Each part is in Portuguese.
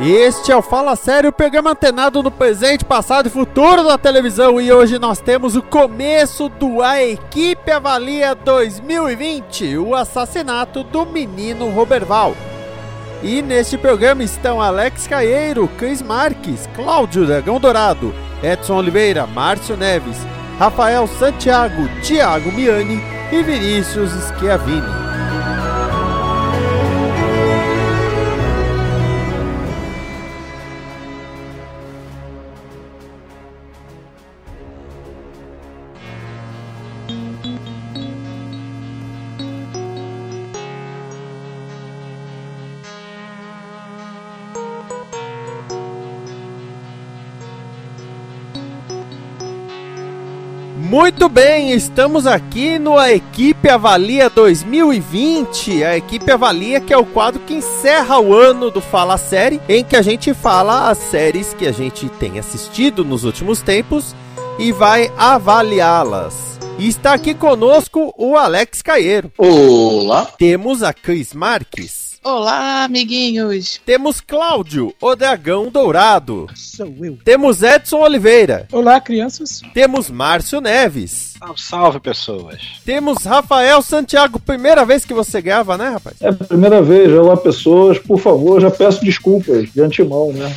Este é o Fala Sério, programa antenado no presente, passado e futuro da televisão. E hoje nós temos o começo do A Equipe Avalia 2020, o assassinato do menino Roberval. E neste programa estão Alex Caeiro, Cris Marques, Cláudio Dragão Dourado, Edson Oliveira, Márcio Neves, Rafael Santiago, Thiago Miani e Vinícius Schiavini. Muito bem, estamos aqui no A Equipe Avalia 2020. A Equipe Avalia que é o quadro que encerra o ano do Fala Série, em que a gente fala as séries que a gente tem assistido nos últimos tempos e vai avaliá-las. E está aqui conosco o Alex Caeiro. Olá. Temos a Cris Marques. Olá, amiguinhos. Temos Cláudio, o Dragão Dourado. Sou eu. Temos Edson Oliveira. Olá, crianças. Temos Márcio Neves. Salve, salve, pessoas. Temos Rafael Santiago. Primeira vez que você grava, né, rapaz? É a primeira vez. Olá, pessoas. Por favor, já peço desculpas de antemão, né?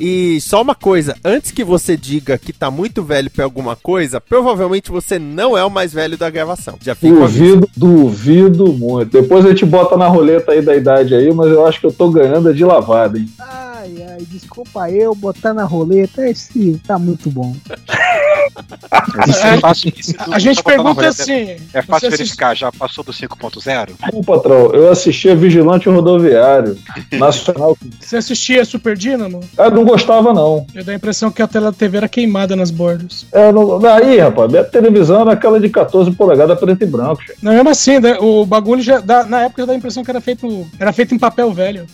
E só uma coisa, antes que você diga que tá muito velho pra alguma coisa, provavelmente você não é o mais velho da gravação. Já fica Duvido, duvido muito. Depois a gente bota na roleta aí da idade aí, mas eu acho que eu tô ganhando de lavada, hein? Ai, ai, desculpa eu botar na roleta. Esse tá muito bom. É fácil, tudo A gente na pergunta roleta. assim. É fácil verificar, já passou do 5.0? Ô, patrão, eu assisti a Vigilante Rodoviário Nacional. Você assistia Super Dynamo? Ah, não gostava, não. Eu dou a impressão que a tela da TV era queimada nas bordas. É, não... Aí, rapaz, minha televisão era aquela de 14 polegadas preto e branco. chefe. Não, mesmo assim, né, o bagulho já dá, na época já dá a impressão que era feito, era feito em papel velho.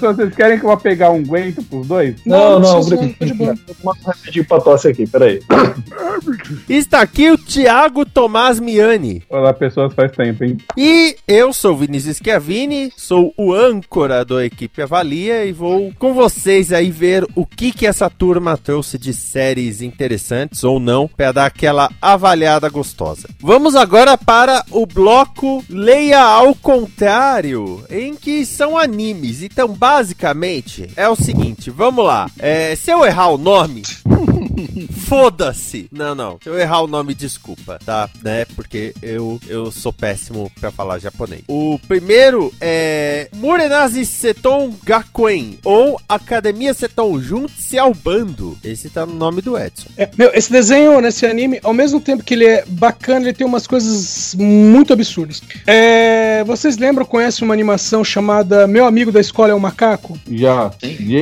Vocês querem que eu vá pegar um guento pros dois? Não, não, precisa, obrigado. boa. Manda um pra tosse aqui, peraí. Está aqui o Thiago Tomás Miani. Olá, pessoas, faz tempo, hein? E eu sou o Vinícius Schiavini, sou o âncora da equipe Avalia e vou com vocês aí ver o que que essa turma trouxe de séries interessantes ou não para dar aquela avaliada gostosa. Vamos agora para o bloco Leia ao contrário, em que são animes. Então, basicamente, é o seguinte, vamos lá. É, se eu errar o nome, Foda-se! Não, não. Se eu errar o nome, desculpa, tá? Né? Porque eu, eu sou péssimo pra falar japonês. O primeiro é Murenazi Seton Gakuen, ou Academia Seton Junte-se ao Bando. Esse tá no nome do Edson. É, meu, esse desenho nesse anime, ao mesmo tempo que ele é bacana, ele tem umas coisas muito absurdas. É, vocês lembram, conhecem uma animação chamada Meu Amigo da Escola é um Macaco? Já.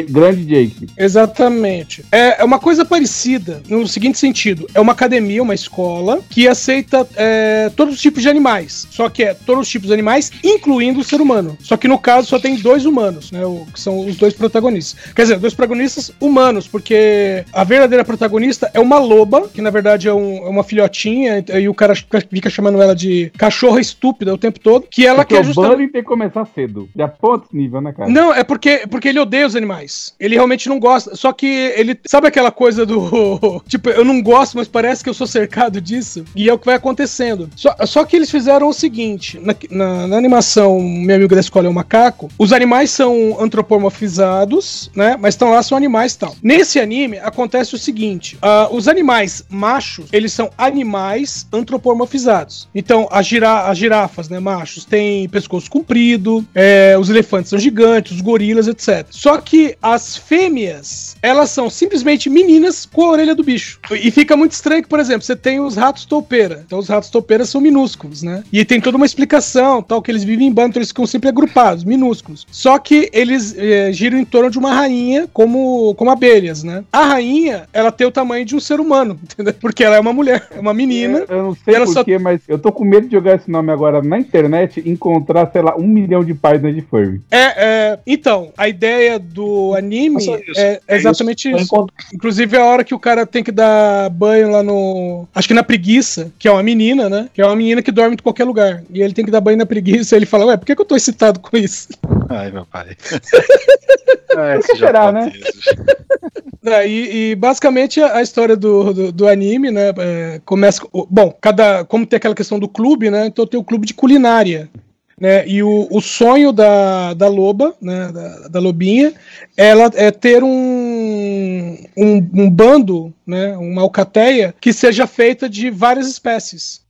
Grande Jake. Exatamente. É, é uma coisa parecida no seguinte sentido: é uma academia, uma escola que aceita é, todos os tipos de animais. Só que é todos os tipos de animais, incluindo o ser humano. Só que no caso só tem dois humanos, né? Que são os dois protagonistas. Quer dizer, dois protagonistas humanos, porque a verdadeira protagonista é uma loba, que na verdade é, um- é uma filhotinha, e o cara fica, chamando ela de cachorra estúpida o tempo todo. Que ela Porque quer o justamente. bullying tem que começar cedo. Já ponto nível, né, cara? Não, é porque, porque ele odeia os animais. Ele realmente não gosta. Só que ele. Sabe aquela coisa do. Tipo, eu não gosto, mas parece que eu sou cercado disso. E é o que vai acontecendo. Só, só que eles fizeram o seguinte: na, na- na animação Meu Amigo da Escola é um Macaco, os animais são antropomorfizados, né? Mas estão lá, são animais e tal. Nesse anime, acontece o seguinte: ah, os animais machos, eles são animais antropomorfizados. Então, as, gira as girafas, né, machos, têm pescoço comprido, é, os elefantes são gigantes, os gorilas, etc. Só que as fêmeas, elas são simplesmente meninas com a orelha do bicho. E fica muito estranho que, por exemplo, você tem os ratos toupeira. Então os ratos toupeira são minúsculos, né? E tem toda uma explicação, tal, que eles vivem em bando, então eles ficam sempre agrupados, minúsculos. Só que eles eh, giram em torno de uma rainha como, como abelhas, né? A rainha, ela tem o tamanho de um ser humano, entendeu? Porque ela é uma mulher, é uma menina. Eu não sei Ela só- porquê, mas eu tô com medo de jogar esse nome agora na internet e encontrar, sei lá, um milhão de páginas de Furby. É, é, então, a ideia do anime isso. é, é exatamente isso. encontro- Inclusive a hora que o cara tem que dar banho lá no. Acho que na preguiça, que é uma menina, né? Que é uma menina que dorme em qualquer lugar. E ele tem que dar banho na preguiça. E ele fala, ué, por que, que eu tô excitado com isso? Ai, meu pai. Ah, Ai, esses será, né? japoneses. É, e, e basicamente a, história do, do, do anime, né? é, começa. com- Bom, cada. Como tem aquela questão do clube, né? Então tem o clube de culinária. Né, e o, o sonho da, da loba, né, da, da lobinha, ela é ter um, um, um bando, né, uma alcateia, que seja feita de várias espécies.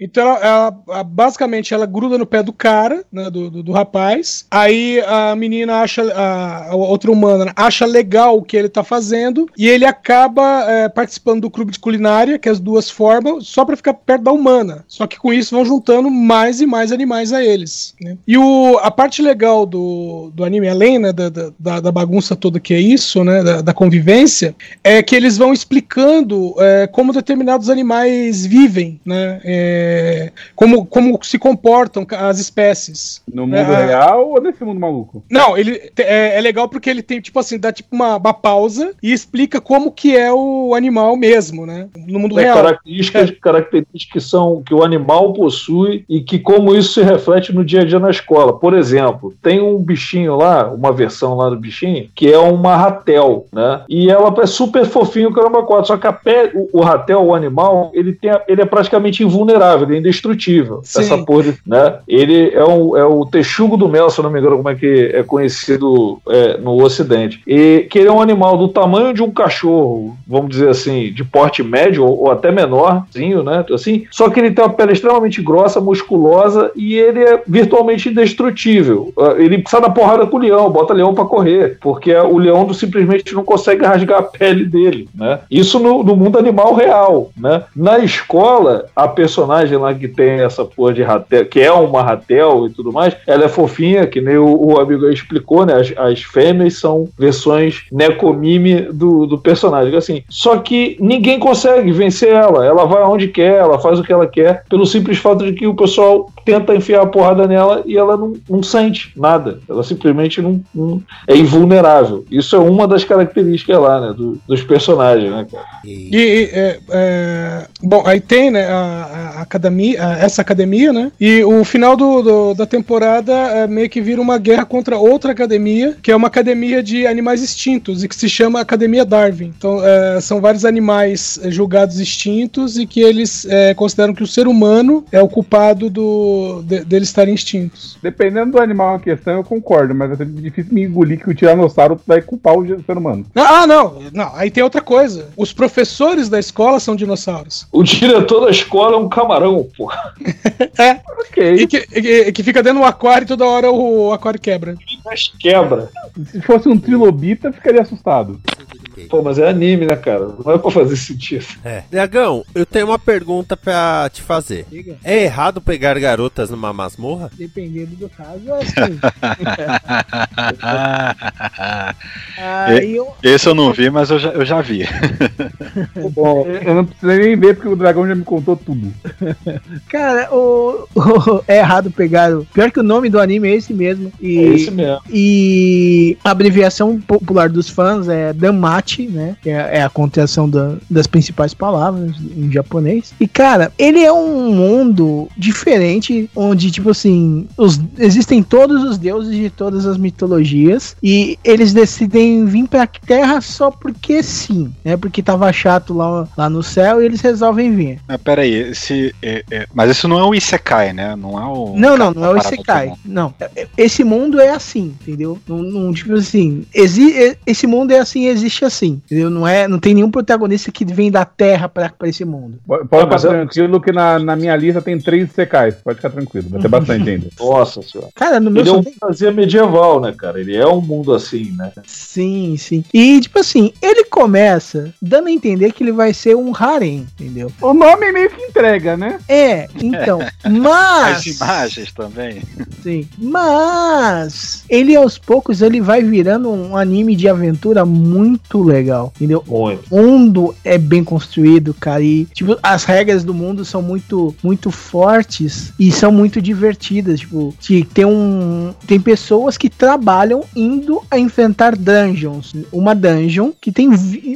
Então, ela, ela- basicamente, ela gruda no pé do cara, né, do, do, do rapaz. Aí a menina acha, a, a outra humana acha legal o que ele tá fazendo. E ele acaba é, participando do clube de culinária, que as duas formam, só pra ficar perto da humana. Só que com isso vão juntando mais e mais animais a eles. né. E o, a parte legal do, do anime, além né, da, da- da, da bagunça toda que é isso, né, da, da convivência, é que eles vão explicando é, como determinados animais vivem, né? é, como, como se comportam as espécies. No mundo É. real ou nesse mundo maluco? Não, ele é, é legal porque ele tem, tipo assim, dá tipo uma, uma pausa e explica como que é o animal mesmo, né? No mundo É, real. características, características que são que o animal possui e que como isso se reflete no dia a dia na escola. Por exemplo, tem um bichinho lá, uma versão lá do bichinho, que é uma ratel, né? E ela é super fofinho, caramba, quatro. Só que a pele, o, o ratel, o animal, ele, tem, ele é praticamente invulnerável, ele é indestrutível. Sim. Essa porra, né? Ele é, um, é o texugo do mel, se não me engano, como é que é conhecido é, no Ocidente. E que ele é um animal do tamanho de um cachorro, vamos dizer assim, de porte médio ou, ou até menorzinho, né? Assim, só que ele tem uma pele extremamente grossa, musculosa e ele é virtualmente indestrutível. Ah, Ele sai na porrada com o leão, bota leão pra correr, porque o leão simplesmente não consegue rasgar a pele dele, né? Isso no, no mundo animal real, né? Na escola, a personagem lá que tem essa porra de ratel, que é uma ratel e tudo mais, ela é fofinha, que nem o, o amigo aí explicou, né? As, as fêmeas são versões necomime do, do personagem, assim. Só que ninguém consegue vencer ela. Ela vai aonde quer, ela faz o que ela quer, pelo simples fato de que o pessoal tenta enfiar a porrada nela e ela não, não sente nada. Ela simplesmente não, não- é invulnerável. Isso é uma das características lá, né? do- dos personagens, né, cara? E, e, é, é, bom, aí tem, né, a, a academia, a- essa academia, né? E o final do, do- da temporada é, meio que vira uma guerra contra outra academia, que é uma academia de animais extintos e que se chama Academia Darwin. Então, é, são vários animais é, julgados extintos e que eles é, consideram que o ser humano é o culpado do, de- deles estarem extintos. Dependendo do animal em questão, eu concordo, mas é difícil me engolir que o tiranossauro vai culpar o ser humano. Ah, não, não, aí tem outra coisa. Os professores da escola são dinossauros. O diretor da escola é um camarão, pô. É, Ok. E que, e que fica dentro do aquário e toda hora o aquário quebra. Mas quebra. Se fosse um trilobita, ficaria assustado. Pô, mas é anime, né, cara? Não é pra fazer sentido. É. Dragão, eu tenho uma pergunta pra te fazer. Diga. É errado pegar garotas numa masmorra? Dependendo do caso, assim. Aí eu, Esse eu não vi, mas eu já, eu já vi. Bom, Eu não precisei nem ver porque o dragão já me contou tudo. cara, o, o- é errado pegar. o- Pior que o nome do anime é esse mesmo. é E, esse mesmo. e a abreviação popular dos fãs é Danmachi, né? Que é, é a contração da- das principais palavras em japonês. E, cara, ele é um mundo diferente, onde, tipo assim, os- existem todos os deuses de todas as mitologias. E eles decidem vir pra Terra só porque sim, né? Porque tava chato lá, lá no céu e eles resolvem vir. Mas peraí, esse. é- é- mas isso não é o Isekai, né? Não é o. Não, não, não é o Isekai. Não. É- Esse mundo é assim, entendeu? Não, não, tipo assim, exi- é- esse mundo é assim, existe assim, entendeu? Não, é, não tem nenhum protagonista que vem da Terra pra, pra esse mundo. Pode Ah, ficar é- tranquilo que na, na minha lista tem três secais. Pode ficar tranquilo, vai ter bastante ainda. Nossa senhora. Cara, no meu Ele é um tem- fantasia medieval, né, cara? Ele é um mundo assim, né? Sim, sim. E, tipo assim, ele começa dando a entender que ele vai ser um harem, entendeu? O nome meio que entrega, né? É, então. As Mas. imagens também. Sim. Mas. Ele aos poucos ele vai virando um anime de aventura muito legal, entendeu? Muito. O mundo é bem construído, cara. E, tipo, as regras do mundo são muito, muito fortes e são muito divertidas. Tipo, que tem um. Tem pessoas que trabalham indo a enfrentar dungeons. Uma dungeon que tem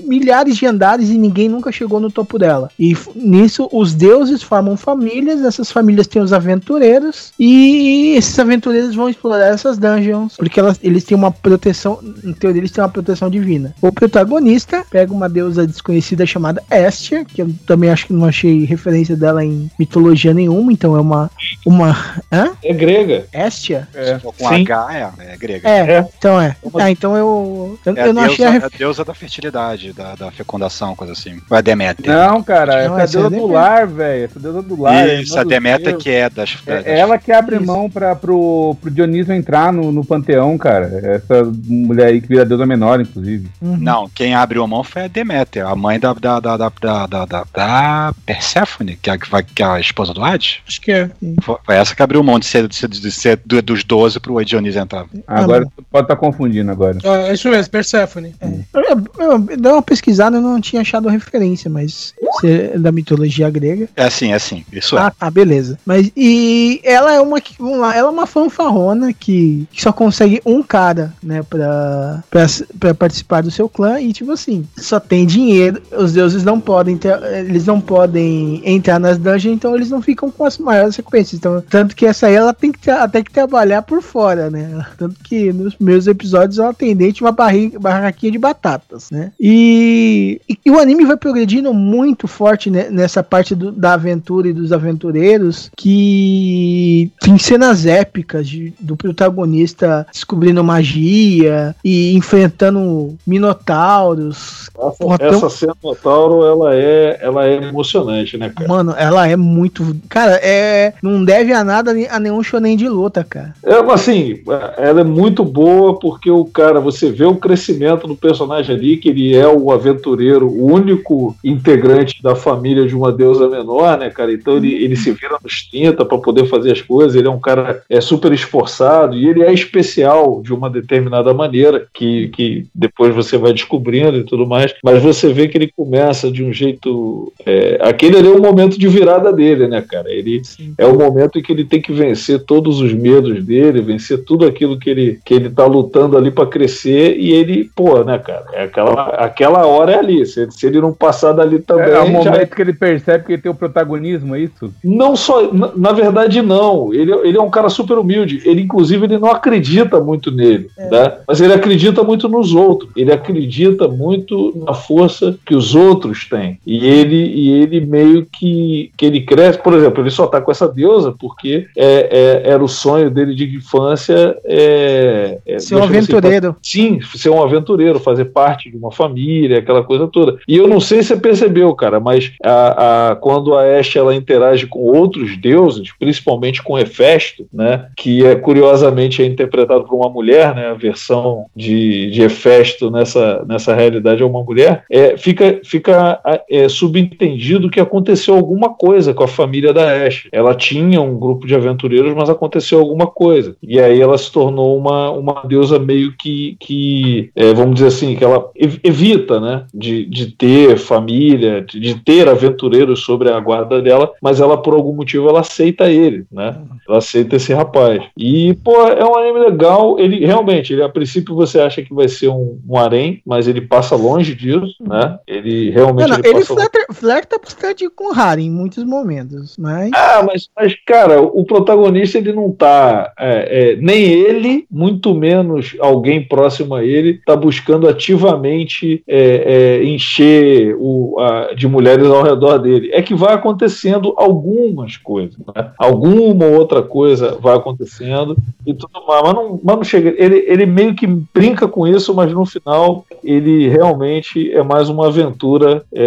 milhares de andares e ninguém nunca chegou no topo dela. E nisso os deuses formam famílias, essas famílias têm os aventureiros e esses aventureiros vão explorar essas dungeons porque elas, eles têm uma proteção, em teoria eles têm uma proteção divina. O protagonista pega uma deusa desconhecida chamada Estia, que eu também acho que não achei referência dela em mitologia nenhuma, então é uma uma, hã? É grega. Estia? É. Com Sim. H, é, é grega. É, É. então é. Ah, então eu eu, É a eu não deusa, achei a é a deusa da fertilidade, da, da fecundação, coisa assim. Ou é Deméter? Não, cara, Não, essa é a é deusa do lar, velho. Essa deusa do lar. é Isso, a Deméter que é das... É das- ela que abre Isso. mão pra, pro, pro Dionísio entrar no, no panteão, cara. Essa mulher aí que vira deusa menor, inclusive. Uhum. Não, quem abriu a mão foi a Deméter, a mãe da, da, da, da, da, da, da- da Perséfone, que é, a- que é a esposa do Hades. Acho que é. Foi foi essa que abriu mão de ser, de ser, de ser do- dos 12 pro Dionísio entrar. Agora tu pode estar confundindo agora. Ah, é isso mesmo, Persephone. Eu, eu, eu dei uma pesquisada e não tinha achado referência, mas é da mitologia grega. É assim, é assim, isso é. Ah, tá, beleza. Mas e ela é uma que- vamos lá, ela é uma fanfarrona que, que só consegue um cara, né, pra, pra, pra participar do seu clã e tipo assim, só tem dinheiro, os deuses não podem ter, eles não podem entrar nas dungeons, então eles não ficam com as maiores recompensas. Então, tanto que essa aí ela tem que tra- até que trabalhar por fora, né? Tanto que nos primeiros episódios ela tem dente uma barriga, barraquinha de batatas, né? E, e, o anime vai progredindo muito forte né, nessa parte do- da aventura e dos aventureiros, que tem cenas épicas de- do protagonista descobrindo magia e enfrentando minotauros. Essa, Porra, tão- essa cena do Tauro, ela é, ela é emocionante, né, cara? Mano, ela é muito. Cara, é. Não deve a nada a nenhum shonen de luta, cara. É, assim, ela é muito boa porque o cara, você vê o crescimento do personagem ali, que ele é o aventureiro, o único integrante da família de uma deusa menor, né, cara? Então ele, ele se vira nos 30 para poder fazer as coisas, ele é um cara é super esforçado e ele é especial de uma determinada maneira, que, que depois você vai descobrindo e tudo mais, mas você vê que ele começa de um jeito. é, aquele ali é o momento de virada dele, né, cara? Ele, é o momento em que ele tem que vencer todos os medos dele, vencer tudo aquilo que ele, que ele tá lutando ali para crescer e ele, pô, né, cara, é aquela, aquela hora é ali, se, se ele não passar dali também, É, o já- momento que ele percebe que ele tem o protagonismo, é isso? não só, na, na verdade não, ele, ele é um cara super humilde, ele inclusive ele não acredita muito nele, né? mas ele acredita muito nos outros, ele acredita muito na força que os outros têm, e ele, e ele meio que, que ele cresce, por exemplo, ele só tá com essa deusa porque é, é- era o sonho dele de infância é, é, Ser um aventureiro. Sim, ser um aventureiro, fazer parte de uma família, aquela coisa toda. E eu não sei se você percebeu, cara, mas a, a- quando a Ashe ela interage com outros deuses, principalmente com Hefesto, né, que é curiosamente é interpretado por uma mulher, né, a versão de, de Hefesto nessa, nessa realidade é uma mulher, é, fica, fica é, subentendido que aconteceu alguma coisa com a família da Ashe. Ela tinha um grupo de aventureiros, mas aconteceu alguma coisa. E aí ela se tornou uma, uma deusa meio que, que é, vamos dizer assim, que ela ev- evita, né, de, de ter família, de, de ter aventureiros sobre a guarda dela, mas ela, por algum motivo, ela aceita ele, né? Ela aceita esse rapaz. E, pô, é um anime legal. Ele realmente, ele a princípio você acha que vai ser um, um harém, mas ele passa longe disso, né? Ele realmente Não, não, ele ele longe. flerta, flerta bastante com o em muitos momentos, mas. Ah, mas, mas, cara, o protagonista ele não tá. é, é, nem ele, muito menos alguém próximo a ele, tá buscando ativamente é, é, encher o, a- de mulheres ao redor dele. É que vai acontecendo algumas coisas, né? Alguma outra coisa vai acontecendo e tudo mais, mas não, mas não chega. Ele, ele meio que brinca com isso, mas no final ele realmente é mais uma aventura é,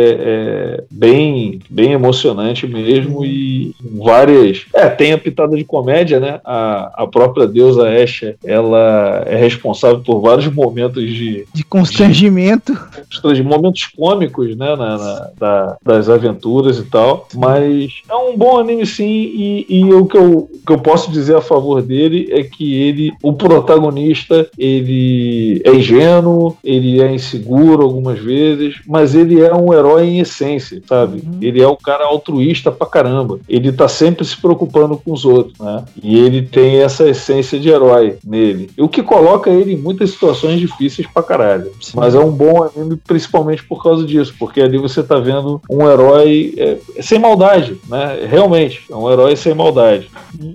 é, bem, bem emocionante mesmo e várias. É, tem a pitada de comédia, né? A, a própria deusa Esha, ela é responsável por vários momentos de, De constrangimento. de momentos cômicos, né, na, na- da- das aventuras e tal, mas é um bom anime sim, e, e o, que eu, o que eu posso dizer a favor dele é que ele, o protagonista, ele é ingênuo, ele é inseguro algumas vezes, mas ele é um herói em essência, sabe? Ele é um cara altruísta pra caramba, ele tá sempre se preocupando com os outros, né? E ele tem essa essência de herói nele, o que coloca ele em muitas situações difíceis pra caralho. Mas é um bom anime principalmente por causa disso, porque ali você tá vendo um herói é, sem maldade, né? Realmente, é um herói sem maldade.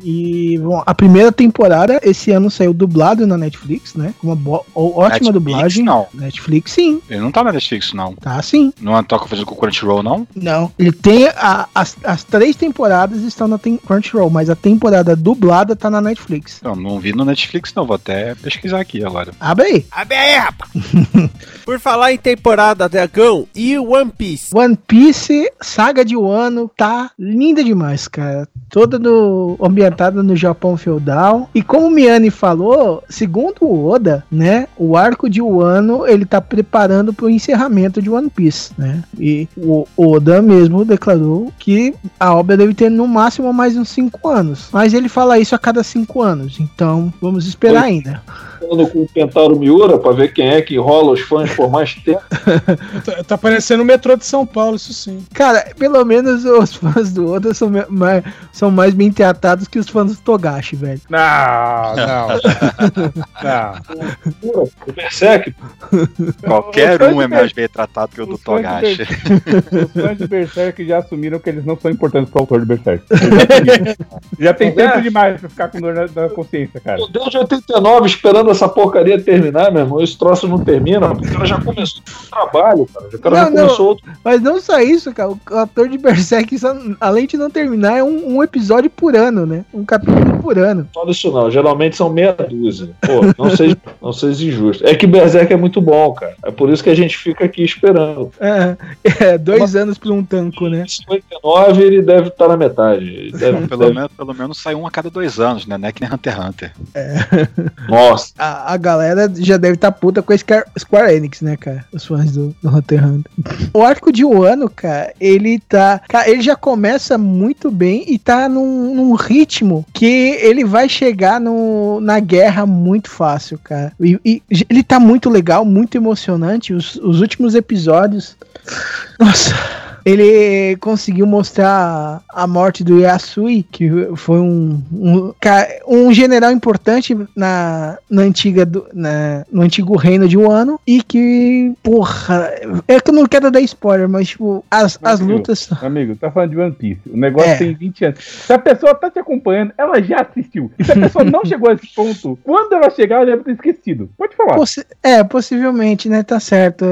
E bom, a primeira temporada esse ano saiu dublado na Netflix, né? Uma bo- ó- ótima Netflix, dublagem. Não, Netflix, sim. ele não tá na Netflix, não. Tá sim. Não é toca fazendo com o Crunchyroll, não? Não. Ele tem. a- as, as três temporadas estão na tem- Crunchyroll, mas a temporada dublada tá na Netflix. Não, não vi no Netflix, não. Vou até pesquisar aqui agora. Abre aí. Abre aí, rapaz! Por falar em temporada, Dragão, e One Piece? One Piece, saga de Wano, tá linda demais, cara. Toda no, ambientada no Japão feudal. E como o Miane falou, segundo o Oda, né, o arco de Wano, ele tá preparando pro encerramento de One Piece, né? E o Oda mesmo declarou que a obra deve ter no máximo mais uns 5 anos. Mas ele fala isso a cada 5 anos, então vamos esperar Oi. ainda. Falando com o Kentaro Miura pra ver quem é que enrola os fãs por mais tempo. Tá, tá parecendo o metrô de São Paulo, isso sim. Cara, pelo menos os fãs do Oda são mais, são mais bem tratados que os fãs do Togashi, velho. Não, não. não. O Berserk, Qualquer o um é mais bem tratado que o do o Togashi. Os fãs de Berserk já assumiram que eles não são importantes pro autor de Berserk. Já tem tempo demais pra ficar com dor na, na consciência, cara. Meu Deus, de 89 esperando essa porcaria terminar, meu irmão. Esse troço não termina. O cara já começou o trabalho, cara. O cara já Não, não. começou outro. Mas não só isso, cara. O ator de Berserk, além de não terminar, é um, um episódio por ano, né? Um capítulo por ano. Fala isso não. Geralmente são meia dúzia. Pô, não seja, não seja injusto. É que Berserk é muito bom, cara. É por isso que a gente fica aqui esperando. É, é, dois anos por um tanco, né? Em 59 ele deve estar na metade. Deve- Pelo, deve- menos, pelo menos sai um a cada dois anos, né? Não é que nem Hunter x Hunter. Nossa. A, a galera já deve estar puta com a Square, Square Enix, né, cara? Os fãs do, do Hunter x Hunter. O arco de Wano, cara, ele tá. Cara, ele já começa muito bem e tá num, num ritmo que ele vai chegar no, na guerra muito fácil, cara. E, e ele tá muito legal, muito emocionante. Os, os últimos episódios. Nossa. Ele conseguiu mostrar a morte do Yasui, que foi um, um, um general importante na, na antiga do- na- no antigo reino de Wano e que, porra, é que eu não quero dar spoiler, mas tipo, as, as Meu lutas Amigo, tá falando de One Piece. O negócio É. tem 20 anos. Se a pessoa tá te acompanhando, ela já assistiu. E se a pessoa não chegou a esse ponto, quando ela chegar, ela deve ter esquecido. Pode falar. Possi- é, possivelmente, né? Tá certo.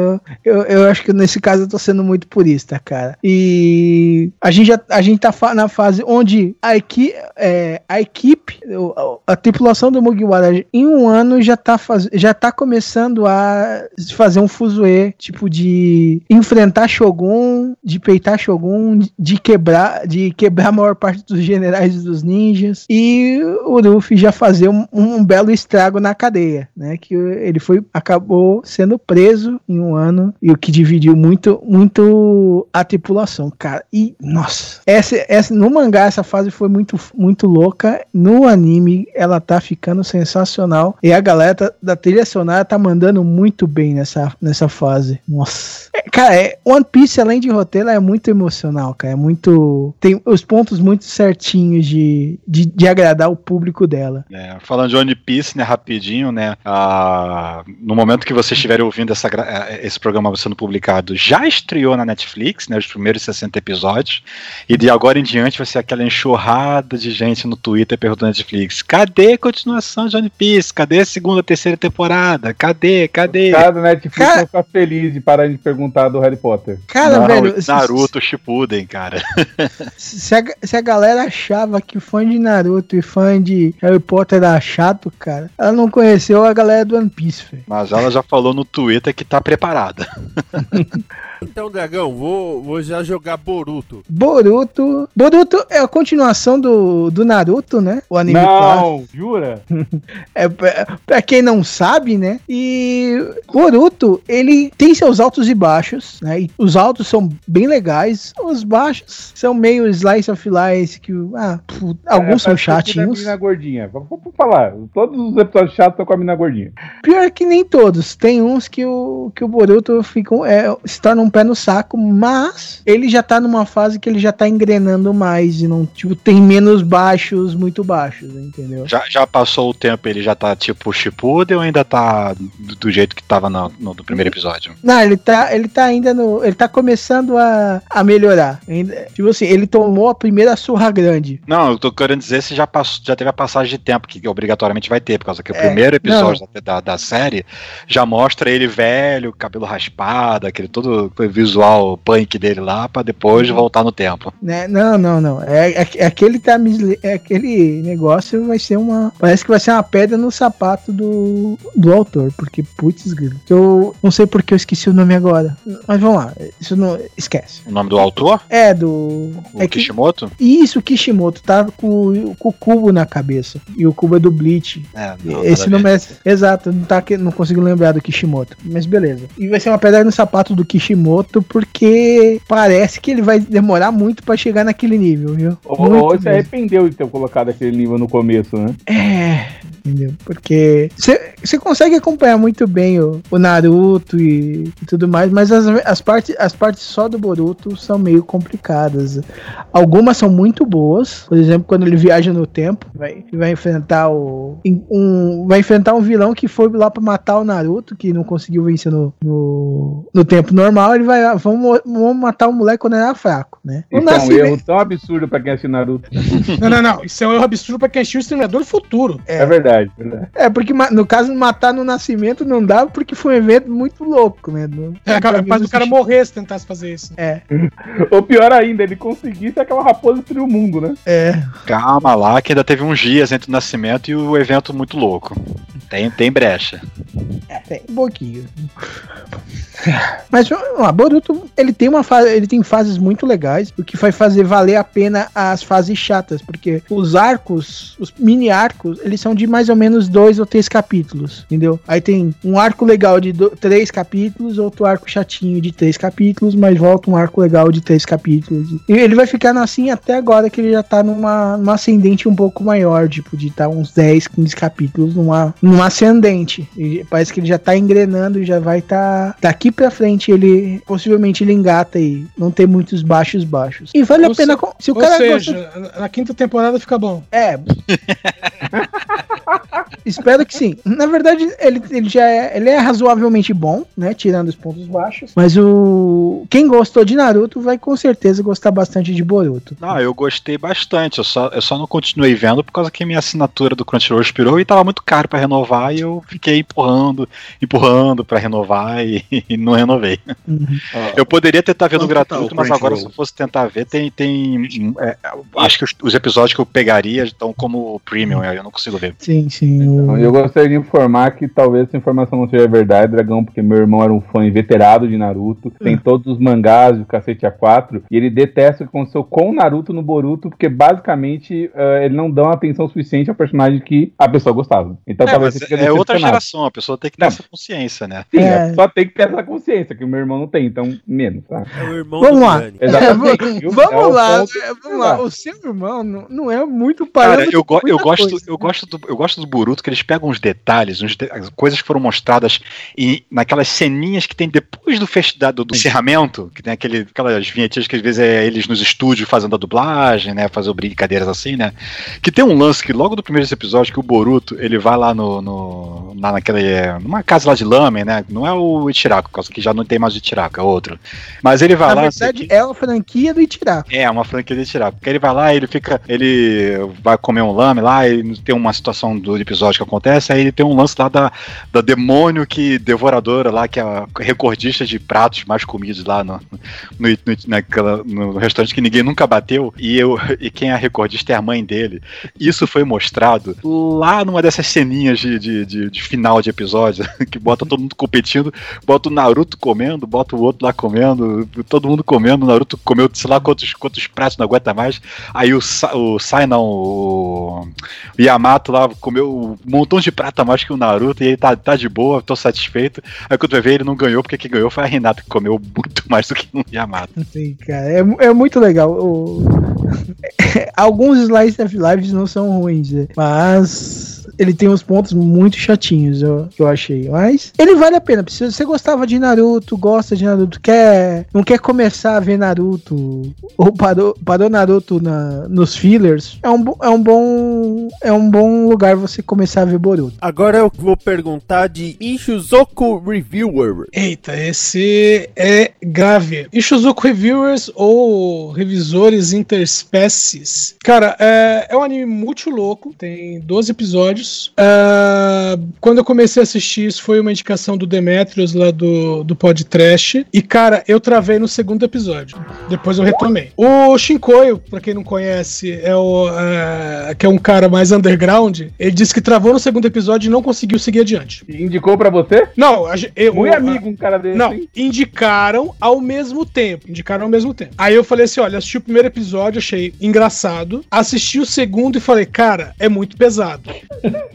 Eu, eu acho que nesse caso eu tô sendo muito purista, cara. E a gente já a gente tá na fase onde a, equi, é, a equipe, a, a tripulação do Mugiwara em um ano já tá, faz, já tá começando a fazer um fuzuê, tipo de enfrentar Shogun, de peitar Shogun, de quebrar, de quebrar a maior parte dos generais dos ninjas. E o Luffy já fazer um, um belo estrago na cadeia, né? Que ele foi acabou sendo preso em um ano. E o que dividiu muito muito a tripulação, cara. E nossa, essa, essa no mangá essa fase foi muito muito louca, no anime ela tá ficando sensacional e a galera tá- da trilha sonora tá mandando muito bem nessa nessa fase. Nossa. É, cara, é, One Piece além de roteiro é muito emocional, cara, é muito tem os pontos muito certinhos de, de, de agradar o público dela. É, falando de One Piece, né, rapidinho, né, ah, no momento que vocês estiverem ouvindo essa eh, esse programa sendo publicado, já estreou na Netflix, né, os primeiros 60 episódios. E de agora em diante vai ser aquela enxurrada de gente no Twitter perguntando Netflix: cadê a continuação de One Piece? Cadê a segunda, terceira temporada? Cadê? Cadê? Cada Netflix Cara- vai ficar feliz de parar de perguntar do Harry Potter. Cara, Não, velho, se- Naruto Shippuden, cara. Se a, se a galera achava que fã de Naruto e fã de Harry Potter era chato, cara, ela não conheceu a galera do One Piece, velho. Mas ela já falou no Twitter que tá preparada. Então, Dragão, vou, vou já jogar Boruto. Boruto. Boruto é a continuação do, do Naruto, né? O anime clássico. Não, jura? É, pra, pra quem não sabe, né? E Boruto, ele tem seus altos e baixos, né? E os altos são bem legais, os baixos são meio slice of life, que ah, pô, alguns são É, parece que a chatinhos. mina gordinha. Vamos vamos falar. Todos os episódios chatos são com a mina gordinha. Pior que nem todos. Tem uns que o, que o Boruto fica, é, se torna um pé no saco, mas ele já tá numa fase que ele já tá engrenando mais e não, tipo, tem menos baixos, muito baixos, entendeu? Já, já passou o tempo, ele já tá tipo Shippuden ou ainda tá do, do jeito que tava no, no, no primeiro episódio? Não, ele tá, ele tá ainda no. Ele tá começando a, a melhorar. Ainda, tipo assim, ele tomou a primeira surra grande. Não, eu tô querendo dizer se já, passou, já teve a passagem de tempo, que obrigatoriamente vai ter, por causa que o É, primeiro episódio da, da série já mostra ele velho, cabelo raspado, aquele todo visual punk dele lá, pra depois Uhum. voltar no tempo. Né? Não, não, não. É, é, é aquele tá é aquele negócio vai ser uma. Parece que vai ser uma pedra no sapato do, do autor. Porque, putz. Eu não sei porque eu esqueci o nome agora. Mas vamos lá. Isso não. Esquece. O nome do autor? É do. O É que, Kishimoto? isso, o Kishimoto tá com, com o cubo na cabeça. E o cubo é do Bleach. É, não, Esse nome é. Exato, não, tá, não consigo lembrar do Kishimoto. Mas beleza. E vai ser uma pedra no sapato do Kishimoto, porque parece que ele vai demorar muito pra chegar naquele nível, viu? Ou, Muito ou se mesmo. arrependeu de ter colocado aquele nível no começo, né? É, entendeu? Porque você consegue acompanhar muito bem o, o Naruto e, e tudo mais, mas as, as, partes, as partes só do Boruto são meio complicadas. Algumas são muito boas, por exemplo, quando ele viaja no tempo, vai, vai enfrentar o. Um, vai enfrentar um vilão que foi lá pra matar o Naruto, que não conseguiu vencer no, no, no tempo normal. Ele vai. Vamos, vamos matar o moleque quando ele era fraco, né? O Isso é um erro tão absurdo pra quem assiste Naruto. Não, não, não. Isso é um erro absurdo pra quem assistiu o Exterminador do Futuro. É, verdade, verdade. É, porque ma- no caso, matar no nascimento não dá, porque foi um evento muito louco, né? Do- É capaz do cara morrer se tentasse fazer isso. É, Ou pior ainda, ele conseguisse aquela raposa destruir o mundo, né? é. Calma lá, que ainda teve uns dias entre o nascimento e o evento muito louco. Tem, tem brecha. Tem um pouquinho. Mas lá, Boruto, ele tem uma fase, ele tem fases muito legais, o que vai fazer valer a pena as fases chatas, porque os arcos, os mini arcos, eles são de mais ou menos dois ou três capítulos, entendeu? Aí tem um arco legal de do- três capítulos, outro arco chatinho de três capítulos, mas volta um arco legal de três capítulos. E ele vai ficar assim até agora que ele já tá numa, numa ascendente um pouco maior, tipo, de estar uns 10, 15 capítulos numa, numa ascendente. E parece que ele já tá engrenando e já vai tá daqui pra frente ele possivelmente ele engata e não tem muitos baixos baixos. E vale Ou a pena se- se o Ou cara seja, gosta na quinta temporada fica bom. é. Espero que sim. Na verdade, ele, ele já é, ele é razoavelmente bom, né? Tirando os pontos baixos. Mas o. Quem gostou de Naruto vai com certeza gostar bastante de Boruto. Não, eu gostei bastante. Eu só, eu só não continuei vendo por causa que minha assinatura do Crunchyroll expirou e tava muito caro pra renovar e eu fiquei empurrando, empurrando pra renovar e, e não renovei. Uhum. Eu poderia tentar ver no Quanto tá gratuito, o mas agora se eu fosse tentar ver, tem. tem é, acho que os, os episódios que eu pegaria estão como premium, eu não consigo ver. Sim, sim. o- Então, eu gostaria de informar que talvez essa informação não seja verdade, Dragão, porque meu irmão era um fã inveterado de Naruto, tem todos os mangás do cacete A4, e ele detesta o que aconteceu com o Naruto no Boruto, porque basicamente eh, ele não dá uma atenção suficiente ao personagem que a pessoa gostava. Então É, talvez é outra geração, a pessoa tem que ter Não. essa consciência, né? Sim, É. pessoa tem que ter essa consciência, que o meu irmão não tem, então menos, tá? É o irmão Vamos do lá. Dani. Exatamente. É Vamos o lá, ponto- é, vamos lá. O seu irmão não, não é muito Cara, parâmetro eu, go- eu, gosto, eu, gosto do, eu gosto do Boruto, que eles pegam uns detalhes, uns de- as coisas que foram mostradas e naquelas ceninhas que tem depois do, fest, da- do, do encerramento, que tem aquele, aquelas vinhetinhas que às vezes é eles nos estúdios fazendo a dublagem, né, fazendo brincadeiras assim, né, que tem um lance que logo do primeiro episódio que o Boruto, ele vai lá no, no, lá naquele. numa casa lá de Lamen, né? Não é o Ichiraku, por causa que já não tem mais o Ichiraku, é outro. Mas ele vai Na lá. verdade, é uma franquia do Itirá. É, uma franquia de tirar. Porque ele vai lá, ele fica. Ele vai comer um lame lá, e tem uma situação do episódio que acontece, aí ele tem um lance lá da, da demônio que devoradora lá, que é a recordista de pratos mais comidos lá no, no, no, naquela, no restaurante que ninguém nunca bateu. E, eu, e quem é a recordista é a mãe dele. Isso foi mostrado lá numa dessas ceninhas de, de, de, de final de episódio, que bota todo mundo competindo, bota o Naruto comendo, bota o outro lá comendo, todo mundo comendo, o Naruto comeu sei lá quantos, quantos pratos não aguenta mais. Aí o, o Sai não, o Yamato lá comeu um montão de prato a mais que o Naruto e ele tá, tá de boa, tô satisfeito. Aí quando vai ver, ele não ganhou, porque quem ganhou foi a Renata, que comeu muito mais do que o Yamato. Sim, cara, é, é muito legal. O- Alguns Slice of Lives não são ruins, né? mas ele tem uns pontos muito chatinhos, eu, que eu achei. Mas ele vale a pena. Se você gostava de Naruto, gosta de Naruto, quer, não quer começar a ver Naruto, ou parou, parou Naruto na, nos fillers, é um, é, um bom, é um bom lugar você começar a ver Boruto. Agora eu vou perguntar de Ishizoku Reviewer. Eita, esse é grave. Ishizuku Reviewers ou Revisores Interespécies. Cara, é, é um anime muito louco, tem 12 episódios. Ah, quando eu comecei a assistir, isso foi uma indicação do Demetrius lá do, do Pod Trash. E, cara, eu travei no segundo episódio. Depois eu retomei. O Shinkoio, pra quem não conhece, é o é, que é um cara mais underground. Ele disse que travou no segundo episódio e não conseguiu seguir adiante. Indicou pra você? Não, a, eu, Muito amigo um cara desse, não, hein? indicaram ao mesmo tempo. Indicaram ao mesmo tempo. Aí eu falei assim: olha, assisti o primeiro episódio, achei engraçado. Assisti o segundo e falei, cara, é muito pesado.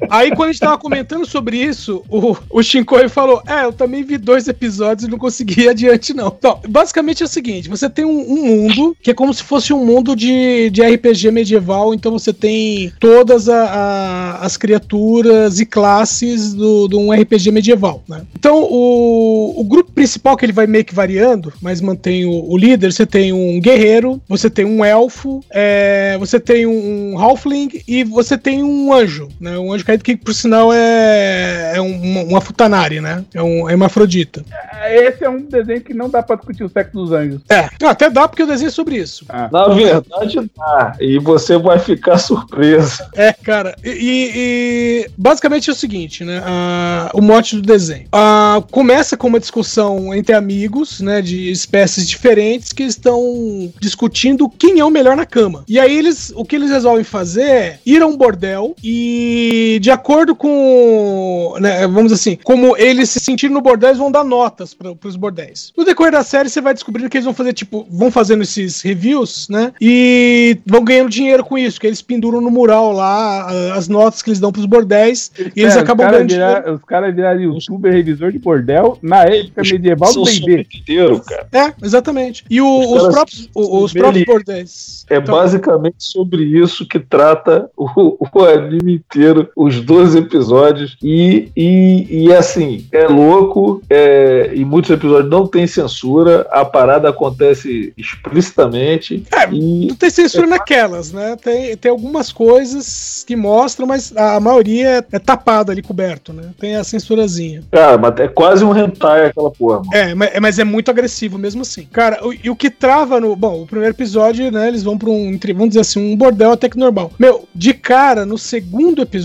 Aí quando a gente tava comentando sobre isso, o, o Shinkoi falou: É, eu também vi dois episódios e não consegui ir adiante, não. Então, basicamente é o seguinte: você tem um, um mundo que é como se fosse um mundo de, de RPG medieval, então você tem todas a- a- as criaturas e classes do, de um RPG medieval, né? Então, o, o grupo principal que ele vai meio que variando, mas mantém o, o líder, você tem um guerreiro, você tem um elfo, é, você tem um halfling e você tem um anjo, né? Um anjo caído que, por sinal, é, é um- uma, uma futanari, né? É um é uma afrodita. Esse é um desenho que não dá pra discutir o sexo dos anjos. É, até dá porque eu desenho sobre isso. Na verdade, dá. E você vai ficar surpreso. É, cara, e, e- e basicamente é o seguinte, né? ah, o mote do desenho. Ah, começa com uma discussão entre amigos, né? De espécies diferentes que estão discutindo quem é o melhor na cama. E aí eles, o que eles resolvem fazer é ir a um bordel e, de acordo com, né, vamos dizer assim, como eles se sentirem no bordel, eles vão dar notas para os bordéis. No decorrer da série, você vai descobrindo que eles vão fazer, tipo, vão fazendo esses reviews, né? E vão ganhando dinheiro com isso, que eles penduram no mural lá as notas que eles dão pros bordéis e eles É, acabam os caras ganhando dinheiro. virar, Os caras viraram youtuber revisor de bordel na época medieval do D&D. inteiro, cara. É, exatamente. E o- Os os, próprios, os próprios bordéis. É Então, basicamente sobre isso que trata o, o anime inteiro, os 12 episódios. E, e, e assim, é louco. É, em muitos episódios não tem censura, a parada acontece explicitamente. É, e Não tem censura naquelas, né? Tem, tem algumas coisas que mostram, mas a maioria é, é tapada ali, coberto, né? Tem a censurazinha. Cara, mas é quase um hentai aquela porra, mano. É, mas, mas é muito agressivo mesmo assim. Cara, o- e o que trava no. Bom, o primeiro episódio, né? Eles vão pra um. Vamos dizer assim, um bordel até que normal. Meu, de cara, no segundo episódio,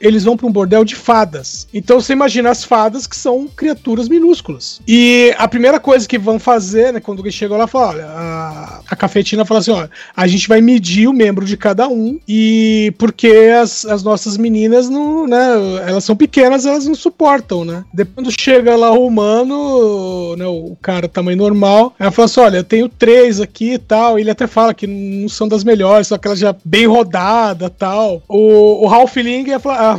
eles vão pra um bordel de fadas. Então você imagina as fadas que são criaturas minúsculas. E a primeira coisa que vão fazer, né? Quando eles chegam lá, fala: olha, a, a cafetina fala assim: olha, a gente vai medir o membro de cada um. E porque as, as nossas meninas não, né? Elas são pequenas, elas não suportam, né? Depois quando chega lá o humano, né? O cara tamanho normal, ela fala assim: olha, eu tenho três aqui e tal. Ele até fala que não são das melhores, são aquelas já bem rodada tal. O, o Ralph Ia falar,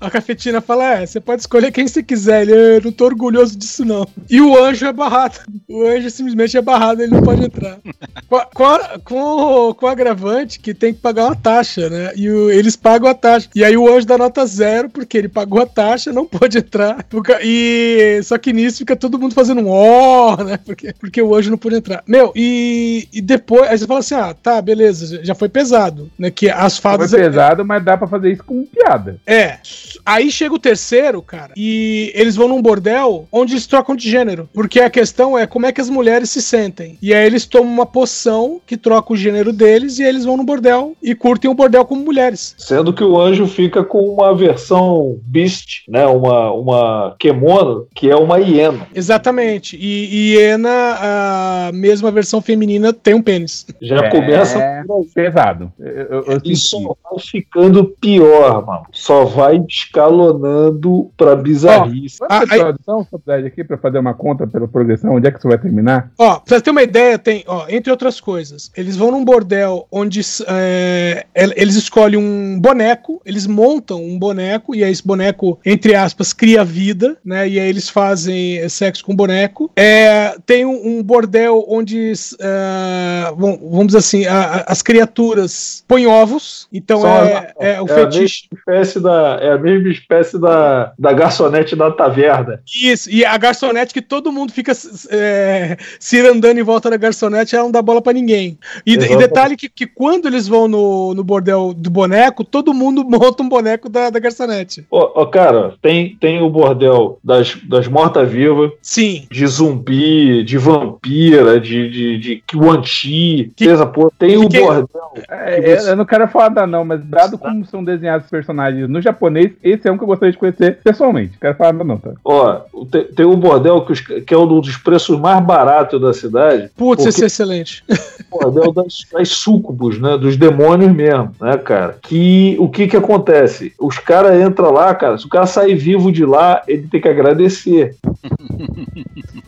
a, a cafetina fala: é, você pode escolher quem você quiser. Ele, eu não tô orgulhoso disso, não. E o anjo é barrado. O anjo simplesmente é barrado, ele não pode entrar. Com, a- com, a- com, o- com o agravante que tem que pagar uma taxa, né? E o- eles pagam a taxa. E aí o anjo dá nota zero, porque ele pagou a taxa, não pode entrar. E só que nisso fica todo mundo fazendo um ó, né? Porque, porque o anjo não pode entrar. Meu, e, e depois, aí você fala assim: ah, tá, beleza, já foi pesado, né? Que as Foi fadas. pesado, mas dá pra fazer isso com piada. É. Aí chega o terceiro, cara, e eles vão num bordel onde eles trocam de gênero. Porque a questão é como é que as mulheres se sentem. E aí eles tomam uma poção que troca o gênero deles e aí eles vão no bordel e curtem o bordel como mulheres. Sendo que o anjo fica com uma versão beast, né? Uma, uma kemono, que é uma hiena. Exatamente. E, hiena, a mesma versão feminina, tem um pênis. Já começa é aí. pesado. Eu, eu, eu E senti. só vai ficando pior, mano. Só vai escalonando pra bizarrice. Ah, Vamos aí- faculdade aqui, pra fazer uma conta pela progressão, onde é que isso vai terminar? Ó, pra ter uma ideia, tem, ó, entre outras coisas, eles vão num bordel onde é, el- eles escolhem um boneco, eles montam um boneco, e aí esse boneco, entre aspas, cria vida, né? E aí eles fazem é, sexo com o boneco. É, tem um, um bordel onde, é, vamos dizer assim, a- a- as criaturas põem ovos, então Só- é, é o é fetiche. Espécie da, é a mesma espécie da, da garçonete da taverna. Isso, e a garçonete que todo mundo fica é, se andando em volta da garçonete, ela não dá bola pra ninguém. E, e detalhe que, que quando eles vão no, no bordel do boneco, todo mundo monta um boneco da, da garçonete. Ó, cara, tem, tem o bordel das, das mortas-vivas, Sim. de zumbi, de vampira, de, de, de Kiwanchi, Que- porra. Tem o que- bordel. É, Que você- Eu não quero falar nada não, mas dado como são desenhados os personagens no japonês, esse é um que eu gostaria de conhecer pessoalmente. Quero falar não, tá? Ó, tem, tem o bordel que, os- que é um dos preços mais baratos da cidade. Putz, esse é excelente. O bordel das, das súcubos, né? Dos demônios mesmo, né, cara? Que o que que acontece? Os caras entram lá, cara. Se o cara sair vivo de lá, ele tem que agradecer.